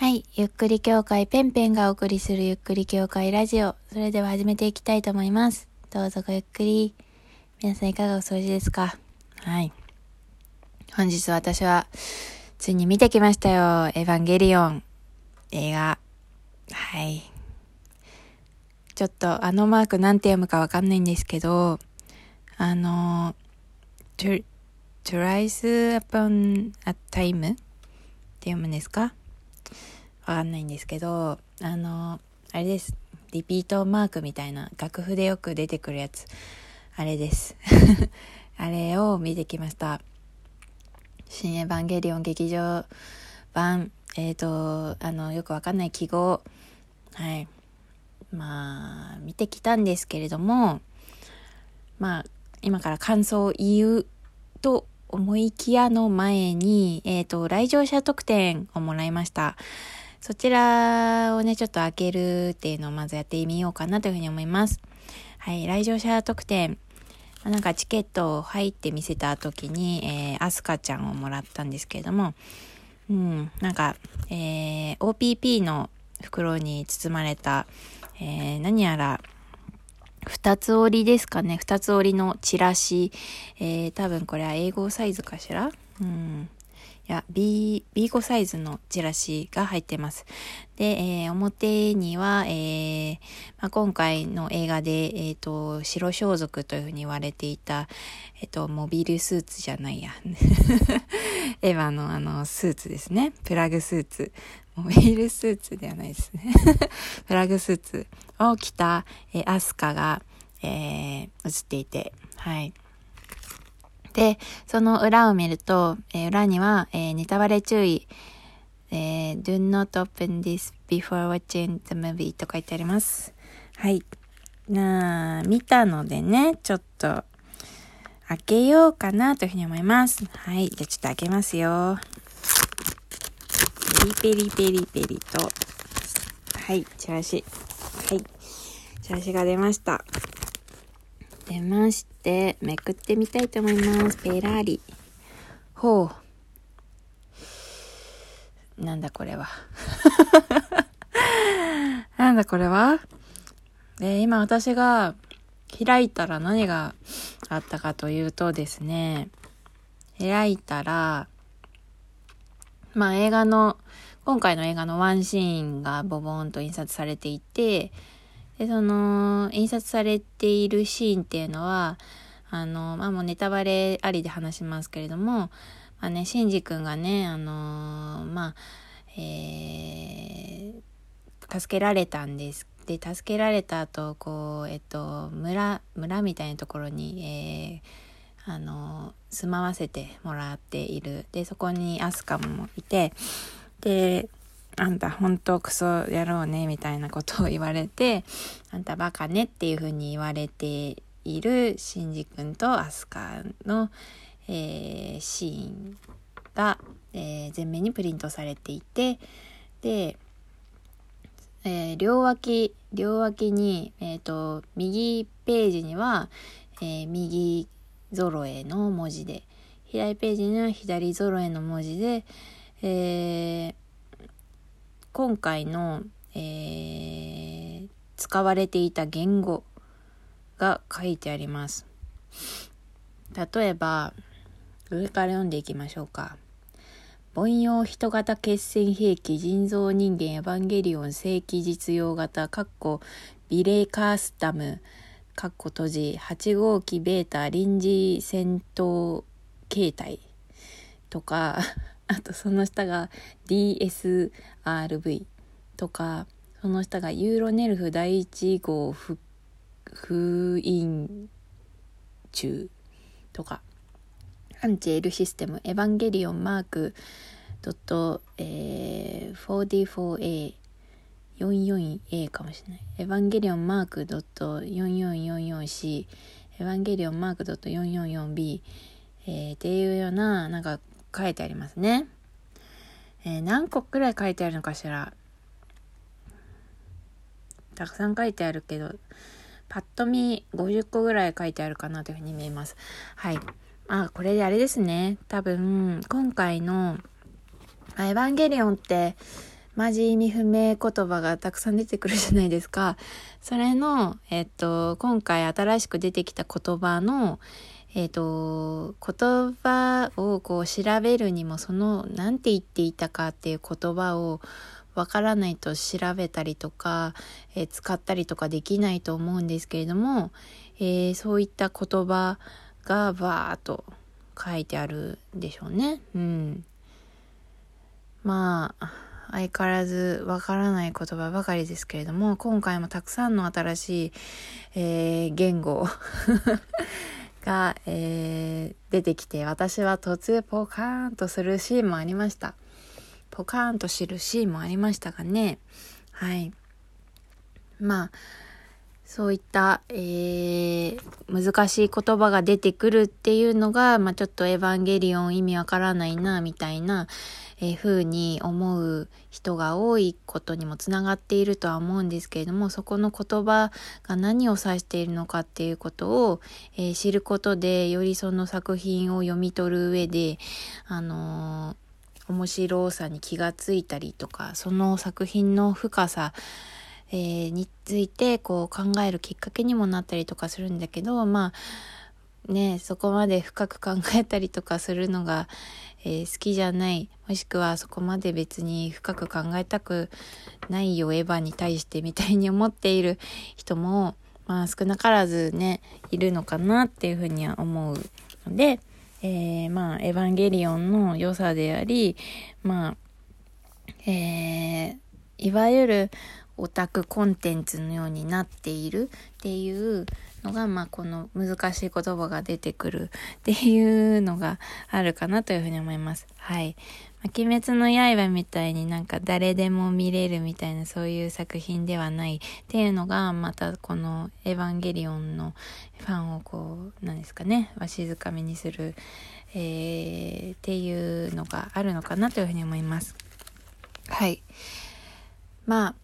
はい。ゆっくり協会ペンペンがお送りするゆっくり協会ラジオ。それでは始めていきたいと思います。どうぞごゆっくり。皆さんいかがお過ごしですか？はい。本日私は、ついに見てきましたよ。エヴァンゲリオン。映画。はい。ちょっとあのマークなんて読むかわかんないんですけど、あの、to, tries upon a time って読むんですか？わかんないんですけど、あの、あれです。リピートマークみたいな楽譜でよく出てくるやつ。あれです。あれを見てきました。新エヴァンゲリオン劇場版、えっ、ー、と、あの、よくわかんない記号。はい。まあ、見てきたんですけれども、まあ、今から感想を言うと思いきやの前に、えっ、ー、と、来場者特典をもらいました。そちらをね、ちょっと開けるっていうのをまずやってみようかなというふうに思います。はい、来場者特典。なんかチケットを入って見せた時に、えー、アスカちゃんをもらったんですけれども、うん、なんか、えー、OPP の袋に包まれた、えー、何やら、二つ折りですかね。二つ折りのチラシ。えー、多分これは英語サイズかしら？うん。いや、B、B5 サイズのチラシが入ってます。で、えー、表には、えー、まあ、今回の映画で、えっ、ー、と、白装束というふうに言われていた、えっ、と、モビルスーツじゃないや。エヴァのあの、スーツですね。プラグスーツ。モビルスーツではないですね。プラグスーツを着た、えアスカが、えー、映っていて、はい。で、その裏を見ると、えー、裏には、えー、ネタバレ注意、えー、do not open this before watching the movie と書いてあります。はい。なあ、見たのでね、ちょっと、開けようかなというふうに思います。はい。じゃあちょっと開けますよ。ペリペリペリペリと、はい、チラシ。はい。チラシが出ました。出まして、めくってみたいと思います。ペラリ。ほう。なんだこれは。なんだこれは？えー、今私が開いたら何があったかというとですね、開いたら、まあ映画の、今回の映画のワンシーンがボボーンと印刷されていて、で、その、印刷されているシーンっていうのは、あの、まあ、もうネタバレありで話しますけれども、まあね、シンジ君がね、あのまあ、えー、助けられたんです。で、助けられた後、こう、えっと、村、村みたいなところに、えー、あの、住まわせてもらっている。で、そこにアスカもいて、で、あんた本当クソ野郎ね、みたいなことを言われて、あんたバカねっていうふうに言われているシンジ君とアスカの、えー、シーンが、えー、前面にプリントされていて、で、えー、両脇、両脇に、えっ、と、右ページには、え右揃えの文字で、左ページには左揃えの文字で、えー、今回の、えー、使われていた言語が書いてあります。例えば、上から読んでいきましょうか。凡庸人型血栓兵器人造人間エヴァンゲリオン正規実用型カッコビレイカスタムカッコ閉じ8号機ベータ臨時戦闘形態とかあとその下が DSRV とか、その下がユーロネルフ第1号封印中とか、アンチエルシステム、エヴァンゲリオンマークドット、えー、44A、44A かもしれない。エヴァンゲリオンマークドット 4444C、エヴァンゲリオンマークドット 444B、えー、っていうような、なんか書いてありますね。えー、何個くらい書いてあるのかしら？たくさん書いてあるけど、パッと見50個ぐらい書いてあるかなというふうに見えます。はい。あ、これであれですね。多分、今回の、エヴァンゲリオンって、マジ意味不明言葉がたくさん出てくるじゃないですか。それの、えっと、今回新しく出てきた言葉の、えっと、言葉をこう調べるにも、その、なんて言っていたかっていう言葉をわからないと調べたりとか、えー、使ったりとかできないと思うんですけれども、えー、そういった言葉がバーっと書いてあるでしょうね。うん。まあ、相変わらずわからない言葉ばかりですけれども、今回もたくさんの新しい、えー、言語 が、えー、出てきて、私は途中ポカーンとするシーンもありました。ポカーンと知るシーンもありましたがね。はい。まあ、そういった、えー、難しい言葉が出てくるっていうのが、まあ、ちょっとエヴァンゲリオン意味わからないな、みたいな、えー、風に思う人が多いことにもつながっているとは思うんですけれども、そこの言葉が何を指しているのかっていうことを、えー、知ることで、よりその作品を読み取る上で、あのー面白さに気がついたりとかその作品の深さ、えー、についてこう考えるきっかけにもなったりとかするんだけどまあねそこまで深く考えたりとかするのが、えー、好きじゃないもしくはそこまで別に深く考えたくないよエヴァに対してみたいに思っている人もまあ少なからずねいるのかなっていうふうには思うので。えー、まあ、エヴァンゲリオンの良さであり、まあ、えー、いわゆるオタクコンテンツのようになっているっていうのが、まあ、この難しい言葉が出てくるっていうのがあるかなというふうに思います。はい。ま、鬼滅の刃みたいになんか誰でも見れるみたいなそういう作品ではないっていうのが、またこのエヴァンゲリオンのファンをこう、なんですかね、わしづかみにする、えー、っていうのがあるのかなというふうに思います。はい。まあ、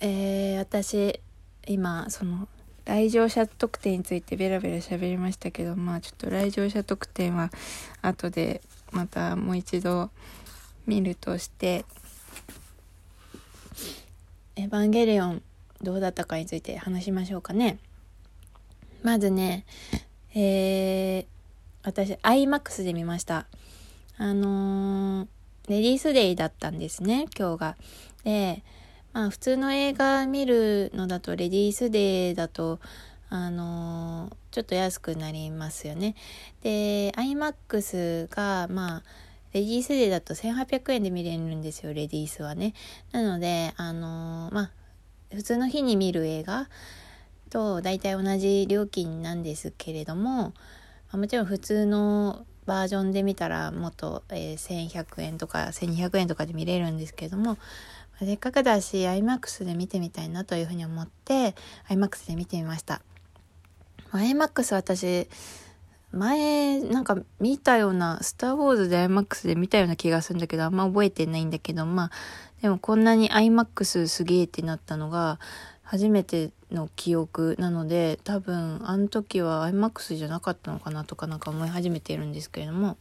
えー、私、今、その、来場者特典についてベラベラ喋りましたけど、まあちょっと来場者特典は後でまたもう一度見るとして「エヴァンゲリオン」どうだったかについて話しましょうかね。まずね、えー、私 iMAX で見ました。あのー、レディースデイだったんですね、今日が。で、まあ普通の映画見るのだとレディースデーだとあのー、ちょっと安くなりますよね。で、iMAX が、まあ、レディースデーだと1800円で見れるんですよ、レディースはね。なので、あのー、まあ、普通の日に見る映画と大体同じ料金なんですけれども、ま、もちろん普通のバージョンで見たらもっと、えー、1100円とか1200円とかで見れるんですけれども、せっかくだし iMAX で見てみたいなというふうに思って iMAX で見てみました。IMAX 私、前、なんか見たような、スターウォーズで IMAX で見たような気がするんだけど、あんま覚えてないんだけど、まあ、でもこんなに IMAX すげえってなったのが、初めての記憶なので、多分、あの時は IMAX じゃなかったのかなとかなんか思い始めているんですけれども、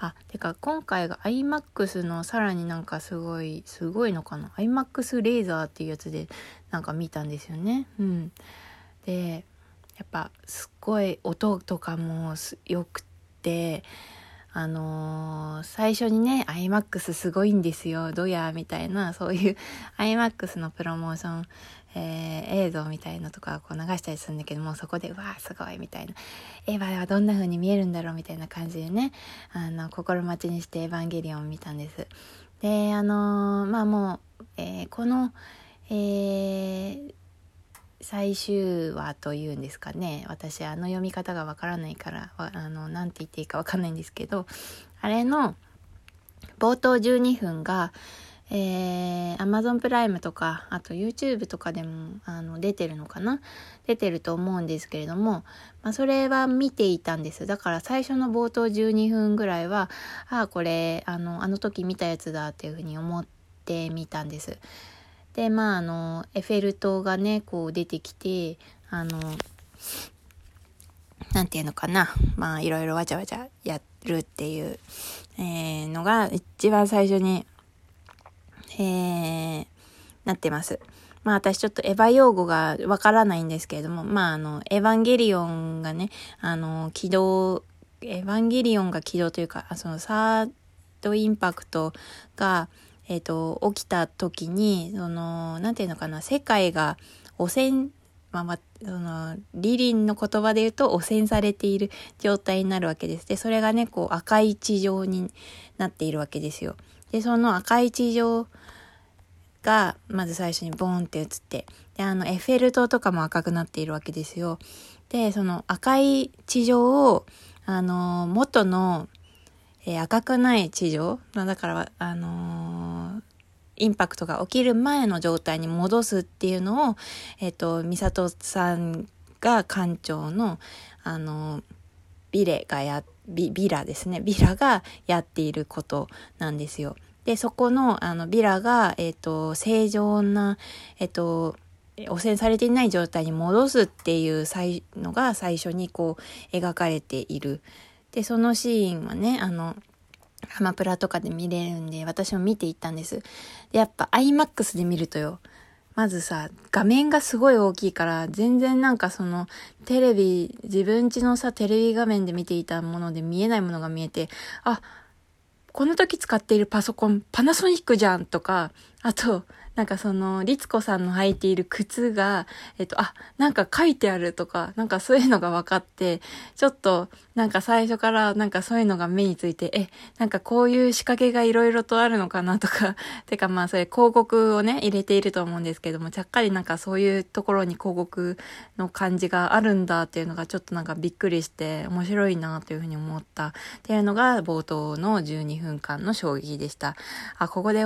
あ、てか今回が IMAX のさらになんかすごい、すごいのかな ?IMAX レーザーっていうやつでなんか見たんですよね。うん。で、やっぱすっごい音とかもよくてあのー、最初にね iMAX すごいんですよどやみたいなそういう iMAX のプロモーション、えー、映像みたいのとかこう流したりするんだけどもそこでわーすごいみたいな。エヴァはどんな風に見えるんだろうみたいな感じでねあの心待ちにしてエヴァンゲリオン見たんです。であのー、まあもう、えー、このえー、最終話というんですかね私あの読み方がわからないからあの何て言っていいかわかんないんですけどあれの冒頭12分がえー、Amazon プライムとか、あと YouTube とかでも、あの、出てるのかな？出てると思うんですけれども、まあ、それは見ていたんです。だから最初の冒頭12分ぐらいは、ああ、これ、あの、あの時見たやつだっていうふうに思ってみたんです。でまああのエッフェル塔がねこう出てきてあのなんていうのかなまあいろいろわちゃわちゃやるっていう、えー、のが一番最初に、えー、なってます。まあ私ちょっとエヴァ用語がわからないんですけれども、まああの、エヴァンゲリオンがね、あの、起動、エヴァンゲリオンが起動というか、そのサードインパクトが、えっ、ー、と、起きた時に、その、なんていうのかな、世界が汚染、まあ、ま、その、リリンの言葉で言うと汚染されている状態になるわけです。で、それがね、こう赤い地上になっているわけですよ。で、その赤い地上が、まず最初にボーンって映って、で、あの、エッフェル塔とかも赤くなっているわけですよ。で、その赤い地上を、あの、元の、えー、赤くない地上、だから、あのー、インパクトが起きる前の状態に戻すっていうのを、え、ー、と、美里さんが館長の、あのビレがや、ビビラですね。ビラがやっていることなんですよ。で、そこの、あの、ビラが、えっ、ー、と、正常な、えっ、ー、と、汚染されていない状態に戻すっていうのが最初にこう描かれている。で、そのシーンはね、あの、アマプラとかで見れるんで、私も見ていったんです。で、やっぱ IMAX で見るとよ、まずさ、画面がすごい大きいから、全然なんかその、テレビ、自分家のさ、テレビ画面で見ていたもので見えないものが見えて、あ、この時使っているパソコン、パナソニックじゃんとか、あと、なんかその、律子さんの履いている靴が、えっと、あ、なんか書いてあるとか、なんかそういうのが分かって、ちょっと、なんか最初からなんかそういうのが目について、え、なんかこういう仕掛けがいろいろとあるのかなとか、てかまあそれ広告をね、入れていると思うんですけども、ちゃっかりなんかそういうところに広告の感じがあるんだっていうのがちょっとなんかびっくりして面白いなというふうに思ったっていうのが冒頭の12分間の衝撃でした。あ、ここで